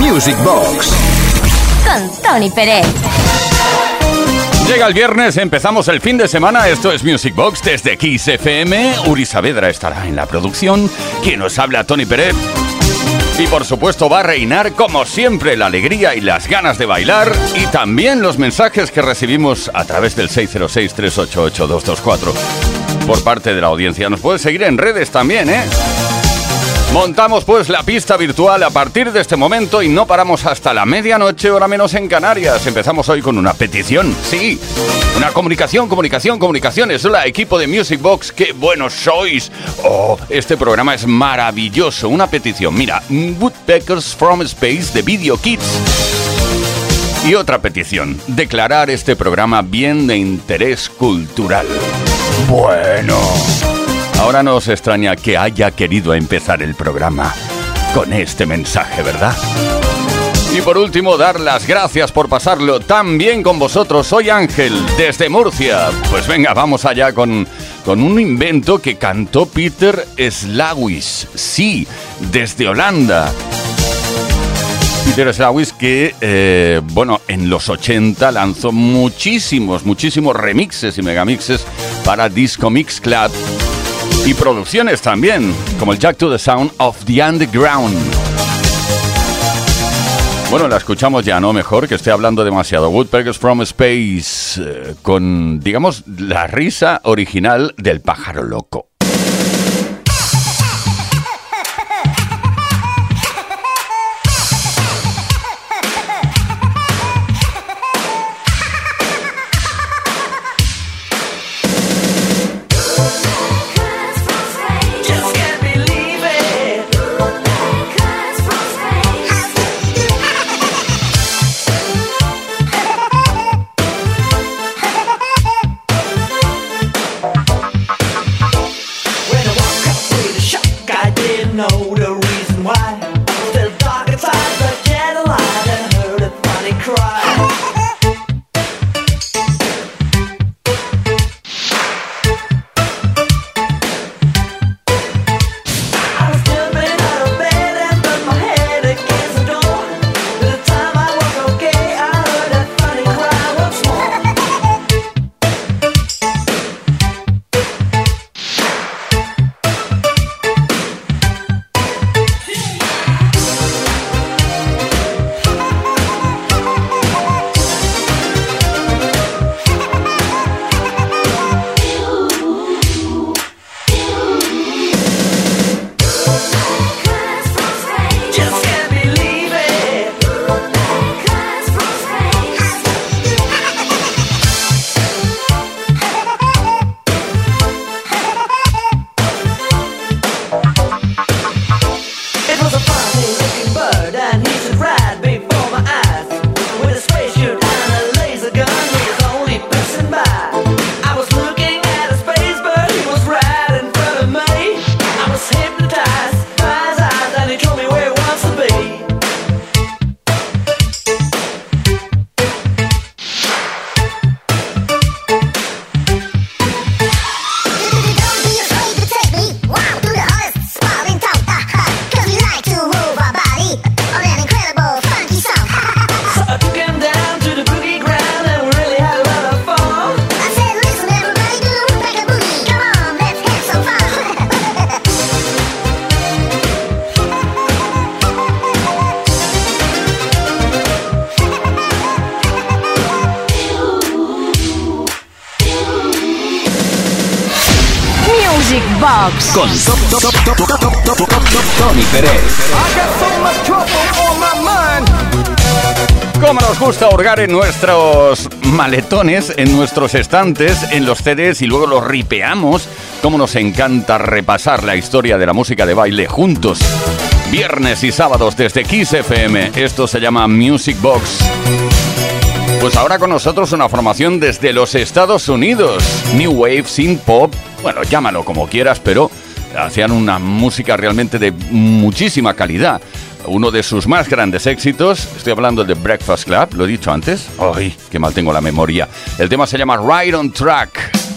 Music Box. Con Tony Pérez. Llega el viernes, empezamos el fin de semana. Esto es Music Box desde Kiss FM. Uri Saavedra estará en la producción. Quien nos habla, Tony Pérez. Y por supuesto va a reinar como siempre la alegría y las ganas de bailar y también los mensajes que recibimos a través del 606-388-224 por parte de la audiencia. Nos puedes seguir en redes también, ¿eh? Montamos pues la pista virtual a partir de este momento y no paramos hasta la medianoche, hora menos en Canarias. Empezamos hoy con una petición, sí. Una comunicación, comunicación, comunicaciones. Hola, equipo de Music Box, qué buenos sois. Oh, este programa es maravilloso. Una petición, mira, Woodpeckers from Space de Video Kids. Y otra petición, declarar este programa bien de interés cultural. Bueno. Ahora no os extraña que haya querido empezar el programa con este mensaje, ¿verdad? Y por último, dar las gracias por pasarlo tan bien con vosotros. Soy Ángel, desde Murcia. Pues venga, vamos allá con, con un invento que cantó Peter Slawis. Sí, desde Holanda. Peter Slawis que, eh, bueno, en los 80 lanzó muchísimos, muchísimos remixes y megamixes para Disco Mix Club y producciones también, como el Jack to the Sound of the Underground. Bueno, la escuchamos ya, ¿no? Mejor que esté hablando demasiado. Woodpeckers from Space, eh, con, digamos, la risa original del pájaro loco. Con Tony Pérez. Cómo nos gusta hurgar en nuestros maletones, en nuestros estantes, en los CDs y luego los ripeamos. Cómo nos encanta repasar la historia de la música de baile juntos. Viernes y sábados desde Kiss FM. Esto se llama Music Box. Pues ahora con nosotros una formación desde los Estados Unidos. New Wave, Synth Pop, bueno, llámalo como quieras, pero hacían una música realmente de muchísima calidad. Uno de sus más grandes éxitos, estoy hablando de Breakfast Club, lo he dicho antes. Ay, qué mal tengo la memoria. El tema se llama Ride on Track.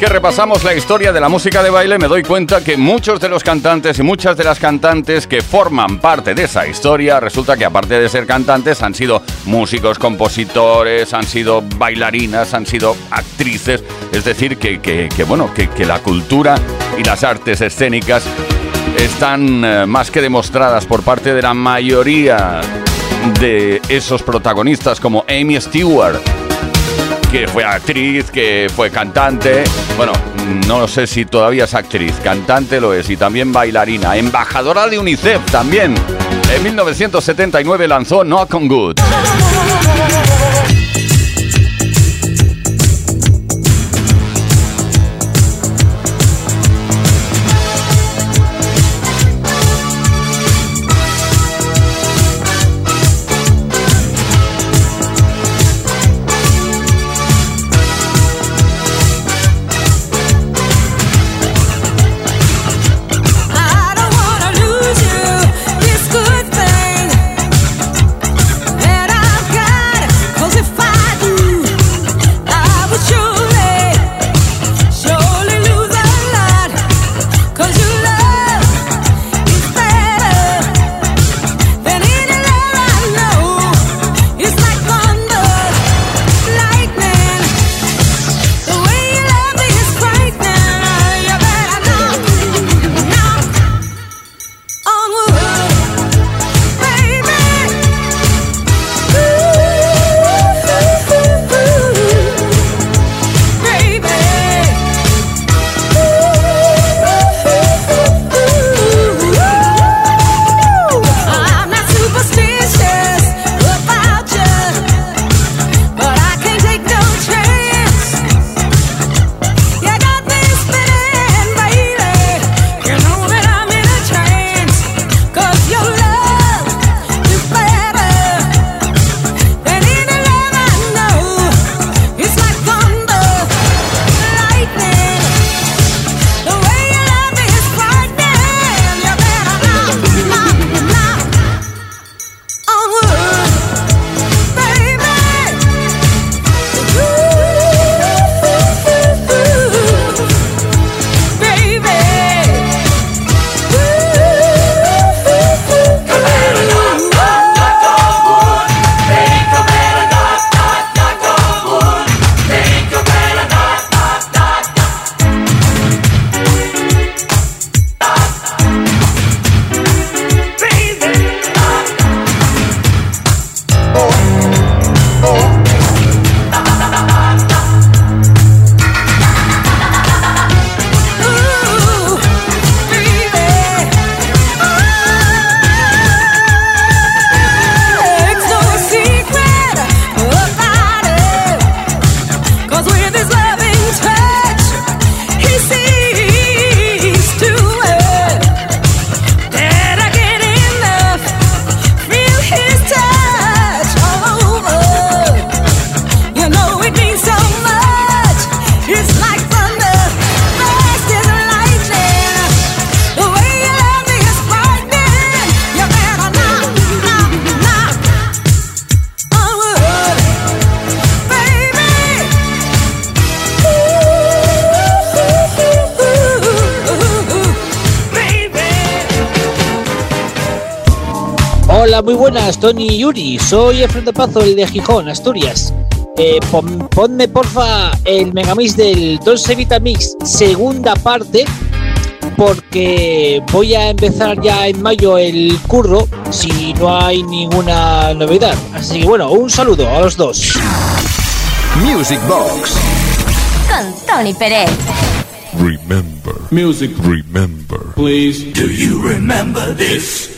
Que repasamos la historia de la música de baile me doy cuenta que muchos de los cantantes y muchas de las cantantes que forman parte de esa historia resulta que aparte de ser cantantes han sido músicos, compositores, han sido bailarinas, han sido actrices. Es decir, que, bueno, que, que la cultura y las artes escénicas están eh, más que demostradas por parte de la mayoría de esos protagonistas como Amy Stewart que fue actriz, que fue cantante. Bueno, no sé si todavía es actriz, cantante lo es y también bailarina, embajadora de UNICEF también. En 1979 lanzó Knock on Good. Tony y Yuri. Soy de Pazo, el de Gijón, Asturias. Eh, ponme porfa el Megamix del Dolce Vita Mix, segunda parte, porque voy a empezar ya en mayo el curro si no hay ninguna novedad. Así que bueno, un saludo a los dos. Music Box con Tony Pérez. Remember. Music. Remember. Please. Do you remember this?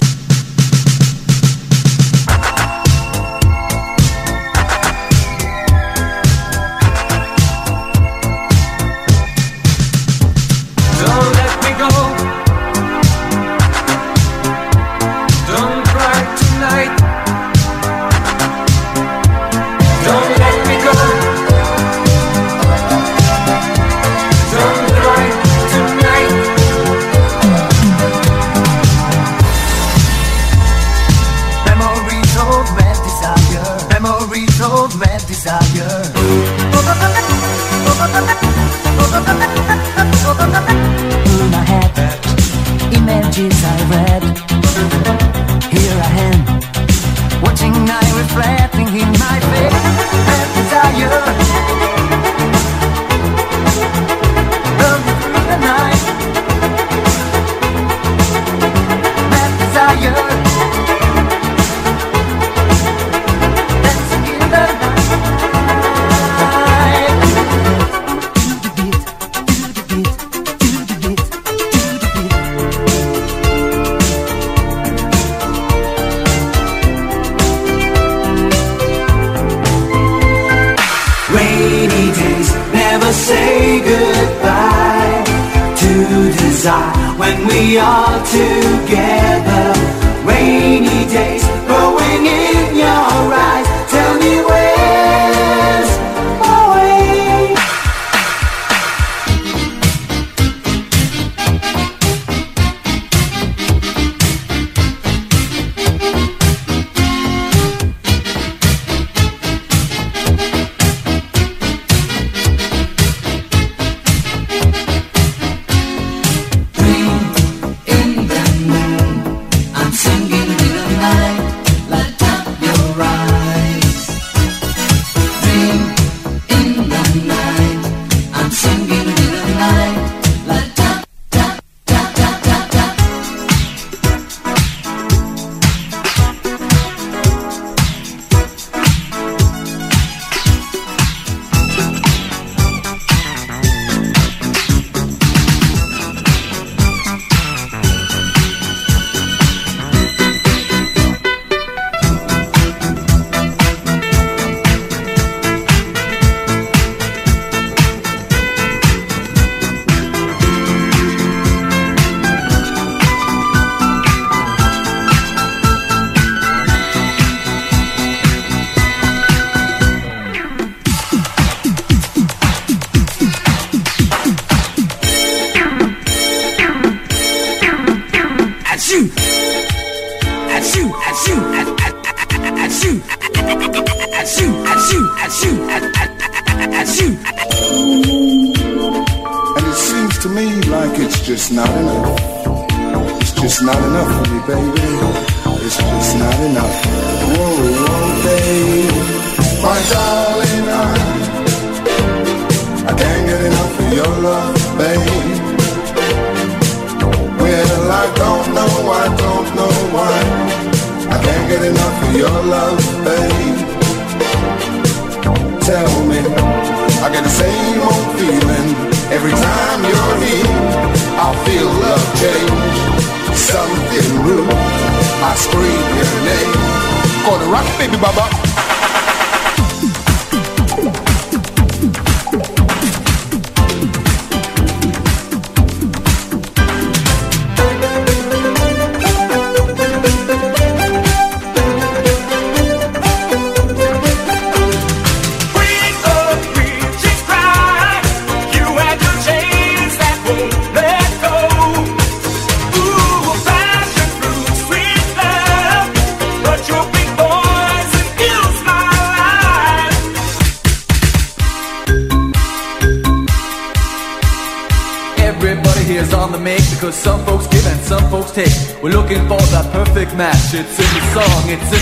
it's a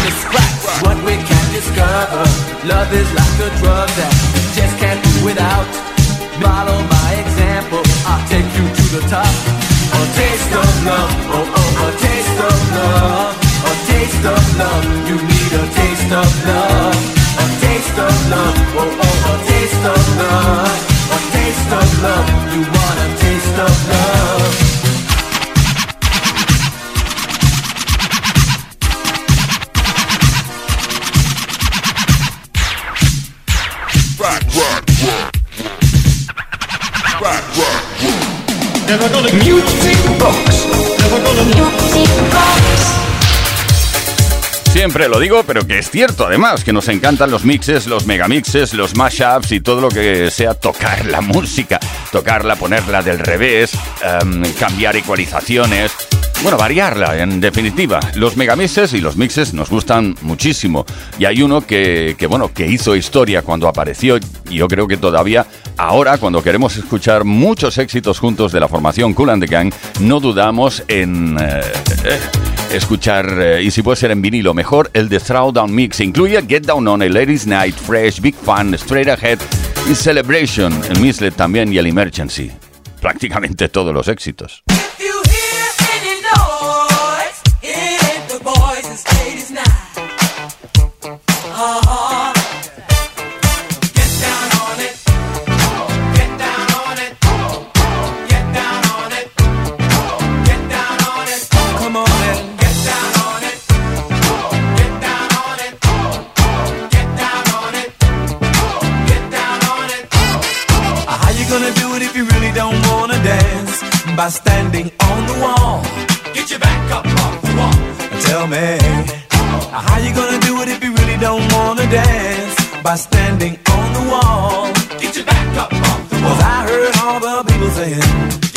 lo digo, pero que es cierto además, que nos encantan los mixes, los megamixes, los mashups y todo lo que sea tocar la música, tocarla, ponerla del revés, em, cambiar ecualizaciones. Bueno, variarla, en definitiva. Los megamixes y los mixes nos gustan muchísimo. Y hay uno que, que, bueno, que hizo historia cuando apareció. Y yo creo que todavía, ahora, cuando queremos escuchar muchos éxitos juntos de la formación Cool and the Gang, no dudamos en. Eh, eh, escuchar, eh, y si puede ser en vinilo, mejor el de Throwdown Mix. Incluye Get Down On, el Ladies Night, Fresh, Big Fun, Straight Ahead y Celebration, el Mislet también y el Emergency. Prácticamente todos los éxitos. by standing on the wall. Get your back up off the wall. Tell me, how you gonna do it if you really don't wanna dance? By standing on the wall. Get your back up off the wall. Cause I heard all the people saying.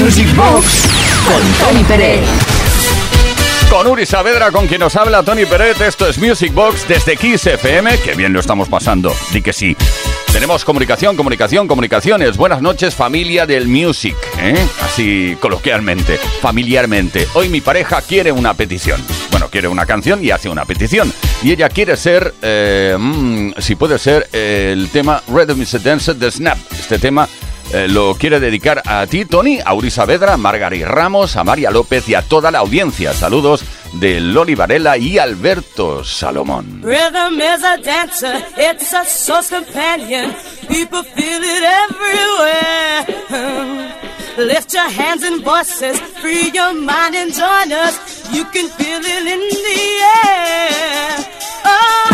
Music Box con Tony Pérez. Con Uri Saavedra, con quien nos habla Tony Peret, esto es Music Box desde Kiss FM, que bien lo estamos pasando, di que sí. Tenemos comunicación, comunicación, comunicaciones. Buenas noches, familia del music, ¿eh? Así coloquialmente, familiarmente. Hoy mi pareja quiere una petición. Bueno, quiere una canción y hace una petición. Y ella quiere ser, eh, mm, si puede ser, el tema Rhythm is a Dance de Snap. Este tema eh, lo quiere dedicar a ti, Tony, a Uri Saavedra, a Margari Ramos, a María López y a toda la audiencia. Saludos de Loli Varela y Alberto Salomón. Rhythm is a dancer, it's a source companion. People feel it everywhere. Lift your hands and voices, free your mind and join us. You can feel it in the air. Oh.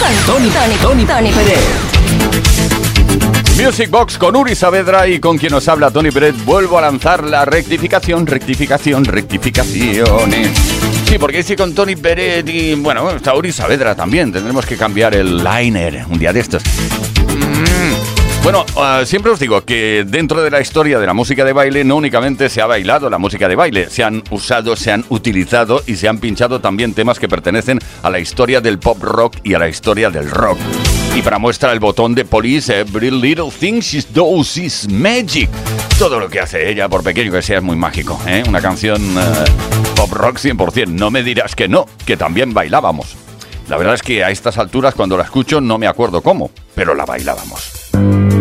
Con Tony, Tony, Tony Tony Pérez. Music Box con Uri Saavedra y con quien nos habla Tony Pérez. Vuelvo a lanzar la rectificación, rectificación, rectificaciones. Sí, porque si con Tony Pérez y bueno, está Uri Saavedra también. Tendremos que cambiar el liner un día de estos. Bueno, ah, siempre os digo que dentro de la historia de la música de baile no únicamente se ha bailado la música de baile, se han usado, se han utilizado y se han pinchado también temas que pertenecen a la historia del pop rock y a la historia del rock. Y para muestra el botón de Police, Every Little Thing She Does Is Magic. Todo lo que hace ella, por pequeño que sea, es muy mágico. ¿eh? Una canción eh, pop rock 100%. No me dirás que no, que también bailábamos. La verdad es que a estas alturas, cuando la escucho, no me acuerdo cómo, pero la bailábamos. Thank you.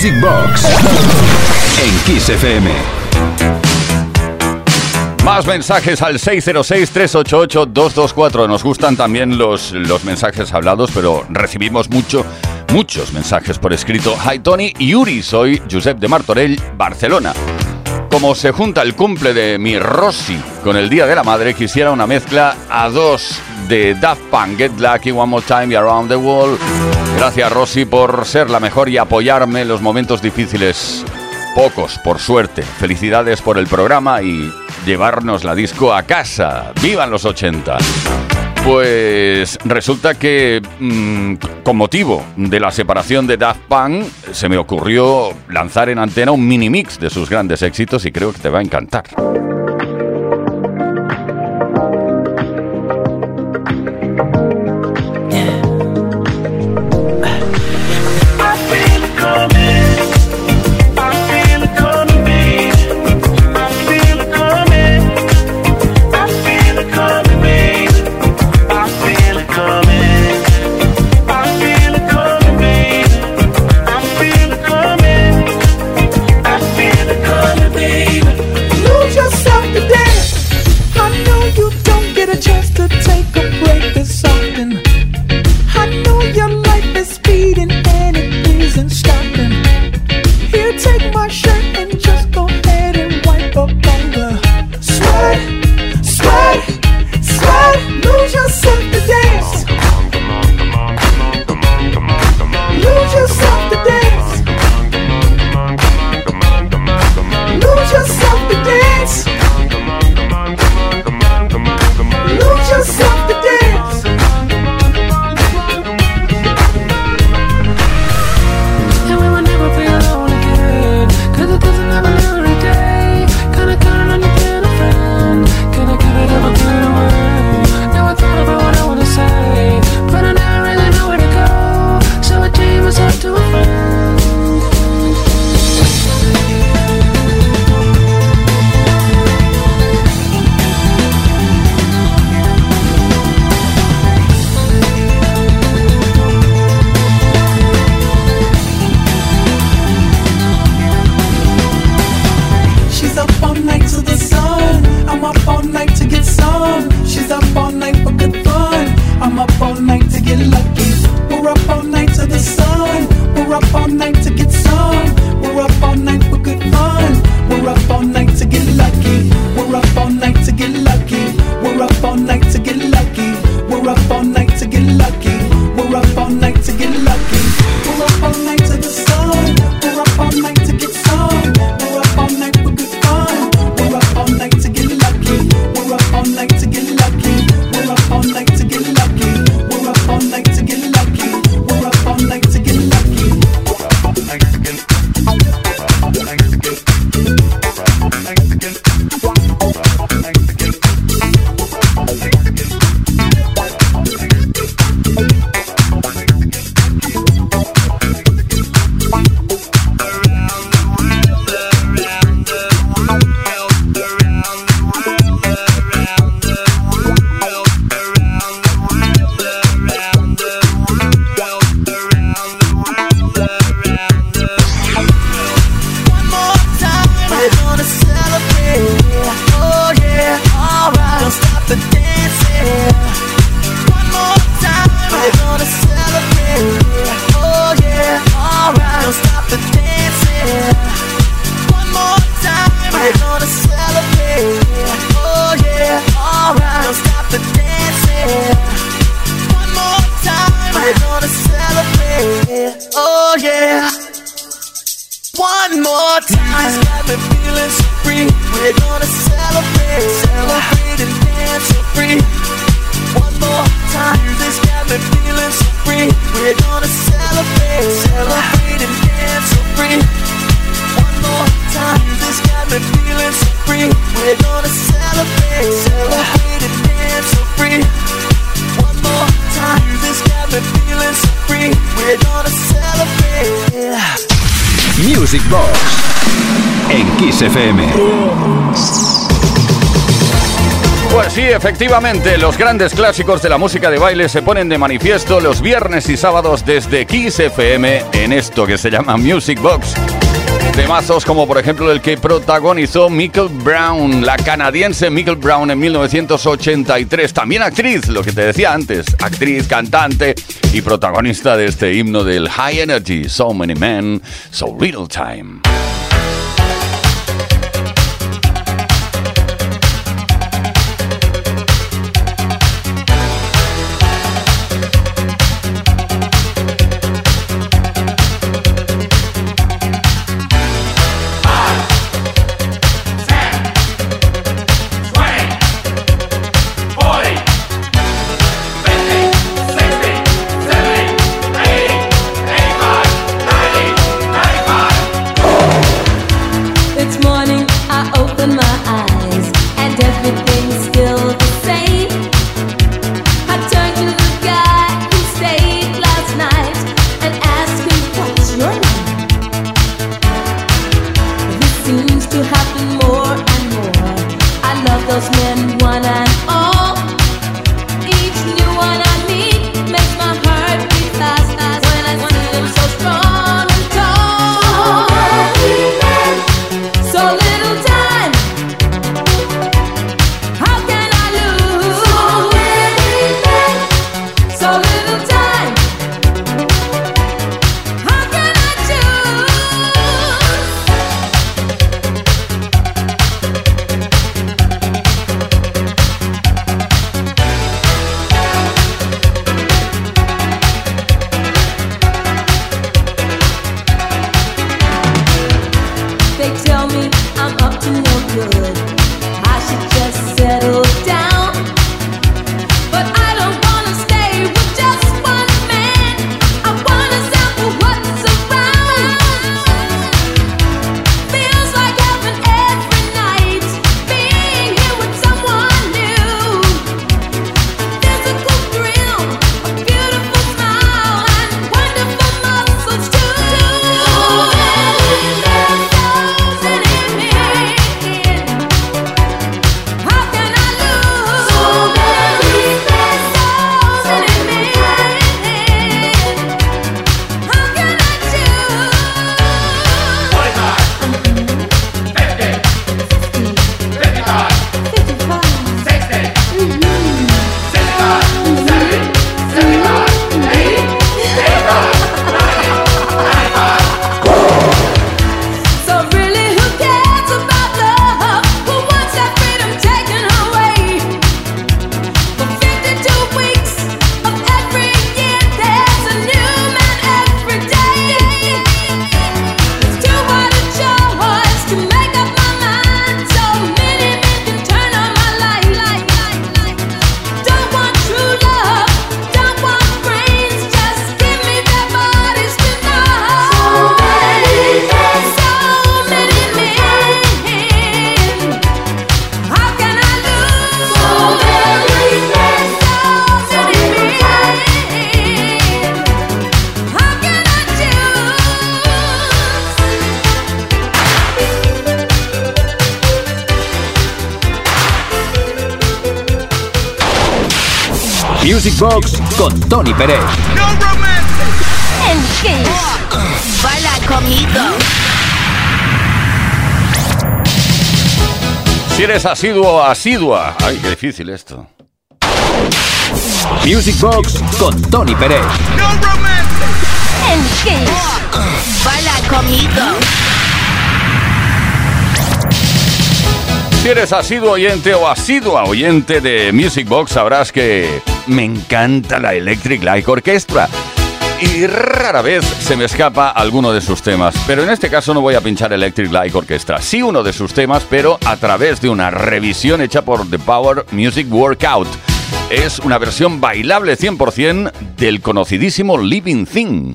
Music Box en Kiss FM. Más mensajes al 606-388-224. Nos gustan también los, los mensajes hablados, pero recibimos mucho, muchos mensajes por escrito. Hi Tony y Yuri, soy Josep de Martorell, Barcelona. Como se junta el cumple de mi Rossi con el Día de la Madre, quisiera una mezcla a dos de Daft Punk, Get Lucky One More Time y Around the World. Gracias Rossi por ser la mejor y apoyarme en los momentos difíciles. Pocos, por suerte. Felicidades por el programa y llevarnos la disco a casa. ¡Vivan los 80! Pues resulta que mm, con motivo de la separación de Daft Punk se me ocurrió lanzar en antena un mini mix de sus grandes éxitos y creo que te va a encantar. Efectivamente, los grandes clásicos de la música de baile se ponen de manifiesto los viernes y sábados desde Kiss FM en esto que se llama Music Box. Temazos como por ejemplo el que protagonizó Michael Brown, la canadiense Michael Brown en 1983, también actriz, lo que te decía antes, actriz, cantante y protagonista de este himno del High Energy, So Many Men, So Little Time. Music Box con Tony Pérez. No El Kiss. Baila conmigo. Si eres asiduo o asidua. Ay, qué difícil esto. Music Box con Tony Pérez. No en Kiss. Baila conmigo. Si eres asiduo oyente o asidua oyente de Music Box, sabrás que me encanta la Electric Light Orchestra. Y rara vez se me escapa alguno de sus temas, pero en este caso no voy a pinchar Electric Light Orchestra, sí uno de sus temas, pero a través de una revisión hecha por The Power Music Workout. Es una versión bailable 100% del conocidísimo Living Thing.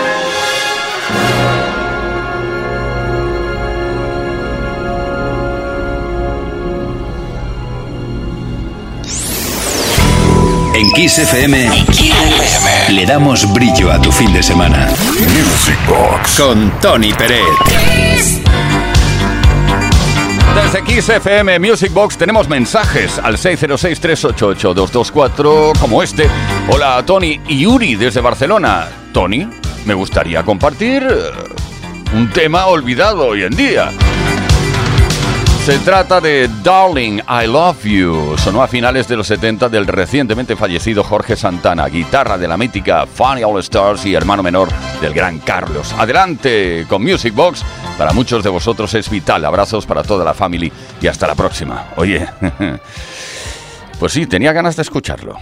Kiss FM le damos brillo a tu fin de semana. Music Box con Tony Peret. Desde Kiss FM Music Box tenemos mensajes al 606-388-224 como este. Hola Tony y Yuri desde Barcelona. Tony, me gustaría compartir un tema olvidado hoy en día. Se trata de Darling, I Love You. Sonó a finales de los 70 del recientemente fallecido Jorge Santana, guitarra de la mítica Funny All Stars y hermano menor del gran Carlos. Adelante con Music Box. Para muchos de vosotros es vital. Abrazos para toda la familia y hasta la próxima. Oye, pues sí, tenía ganas de escucharlo.